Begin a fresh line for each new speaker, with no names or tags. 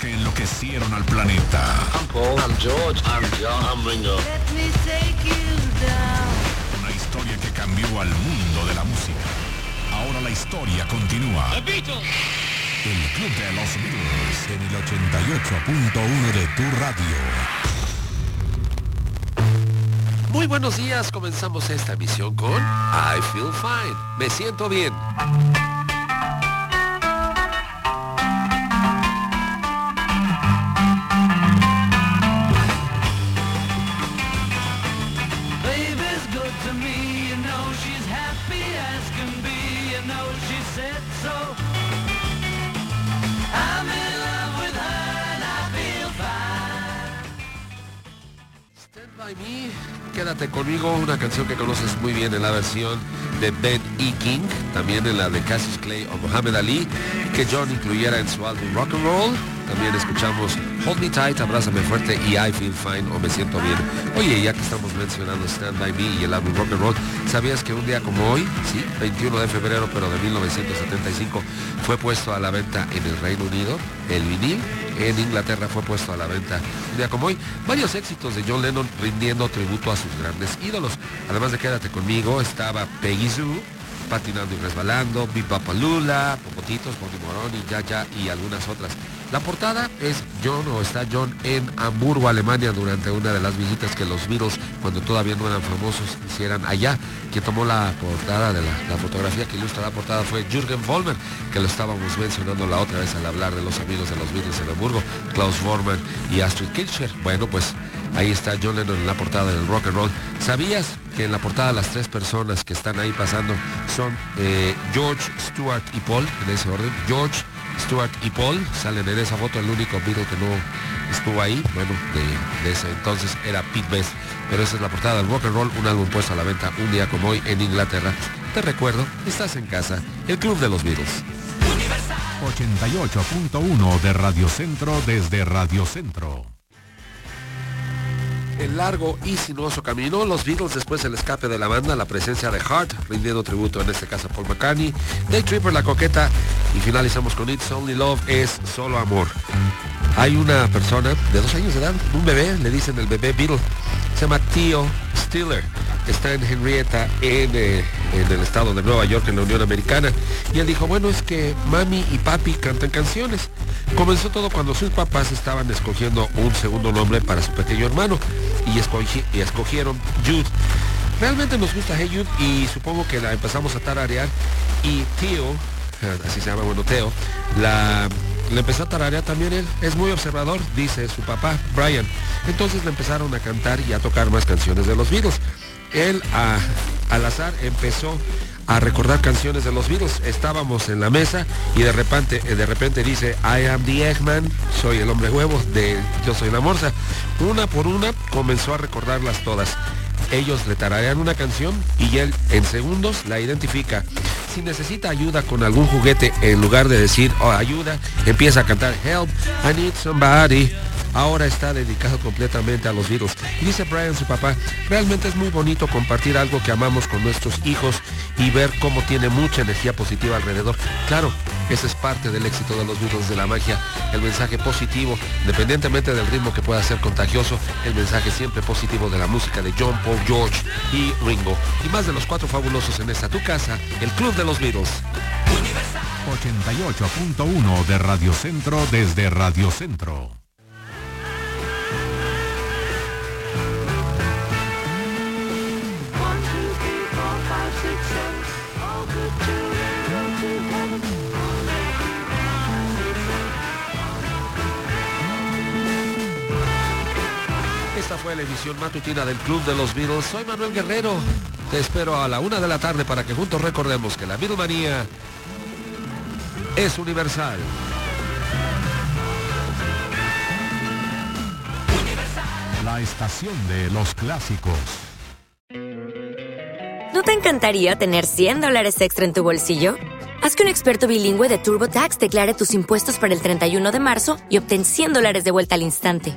Que enloquecieron al planeta.
I'm Paul. I'm George. I'm John. I'm Ringo.
Una historia que cambió al mundo de la música. Ahora la historia continúa. El Club de los Beatles en el 88.1 de tu radio.
Muy buenos días, comenzamos esta emisión con I Feel Fine. Me siento bien. Quédate conmigo, una canción que conoces muy bien en la versión de Ben E. King, también en la de Cassius Clay o Muhammad Ali, que John incluyera en su álbum Rock and Roll. También escuchamos Hold Me Tight, Abrázame Fuerte y I Feel Fine o Me Siento Bien. Oye, ya que estamos mencionando Stand By Me y el álbum Rock and Roll, ¿sabías que un día como hoy, sí, 21 de febrero pero de 1975, fue puesto a la venta en el Reino Unido el vinil? En Inglaterra fue puesto a la venta un día como hoy. Varios éxitos de John Lennon rindiendo tributo a sus grandes ídolos. Además de Quédate conmigo, estaba Peggy Sue, Patinando y Resbalando, Bipapalula, Popotitos, Bonnie Moroni, Ya Ya y algunas otras. La portada es John o está John en Hamburgo, Alemania, durante una de las visitas que los Beatles, cuando todavía no eran famosos, hicieran allá. Quien tomó la portada de la, fotografía que ilustra la portada fue Jürgen Vollmer, que lo estábamos mencionando la otra vez al hablar de los amigos de los Beatles en Hamburgo, Klaus Vorman y Astrid Kirchner. Bueno, pues ahí está John Lennon en la portada del rock and roll. ¿Sabías que en la portada las tres personas que están ahí pasando son eh, George, Stewart y Paul, en ese orden? George, Stewart y Paul salen en esa foto, el único Beatle que no estuvo ahí, bueno, de, de ese entonces era Pete Best, pero esa es la portada del rock and roll, un álbum puesto a la venta un día como hoy en Inglaterra. Te recuerdo, estás en casa, el club de los Beatles.
88.1 de Radio Centro desde Radio Centro.
El largo y sinuoso camino, los Beatles después del escape de la banda, la presencia de Hart, rindiendo tributo en este caso a Paul McCartney, Day Tripper, La Coqueta, y finalizamos con It's Only Love, es solo amor. Hay una persona de dos años de edad, un bebé, le dicen el bebé Beatle, se llama Theo Stiller, está en Henrietta, en, eh, en el estado de Nueva York, en la Unión Americana, y él dijo, bueno, es que mami y papi cantan canciones. Comenzó todo cuando sus papás estaban escogiendo un segundo nombre para su pequeño hermano y, y escogieron Jude. Realmente nos gusta Hey Jude y supongo que la empezamos a tararear y Theo, eh, así se llama, bueno, Theo, la, empezó a tararear también él. Es muy observador, dice su papá, Brian. Entonces le empezaron a cantar y a tocar más canciones de los Beatles. Él a- al azar empezó a recordar canciones de los Beatles. Estábamos en la mesa y de repente, eh, de repente dice, I am the Eggman, soy el hombre huevo de Yo soy la morsa. Una por una comenzó a recordarlas todas. Ellos le tararean una canción y él en segundos la identifica. Si necesita ayuda con algún juguete, en lugar de decir oh, ayuda, empieza a cantar Help, I need somebody. Ahora está dedicado completamente a los. Y dice Brian, su papá, realmente es muy bonito compartir algo que amamos con nuestros hijos y ver cómo tiene mucha energía positiva alrededor. Claro, ese es parte del éxito de los Beatles, de la magia, el mensaje positivo, independientemente del ritmo que pueda ser contagioso, el mensaje siempre positivo de la música de John, Paul, George y Ringo. Y más de los cuatro fabulosos en esta tu casa, el Club de los Beatles.
88.1 de Radio Centro desde Radio Centro.
Esta fue la emisión matutina del Club de los Beatles. Soy Manuel Guerrero. Te espero a la una de la tarde para que juntos recordemos que la Beatlemanía es universal.
La estación de los clásicos.
¿No te encantaría tener 100 dólares extra en tu bolsillo? Haz que un experto bilingüe de TurboTax declare tus impuestos para el 31 de marzo y obtén 100 dólares de vuelta al instante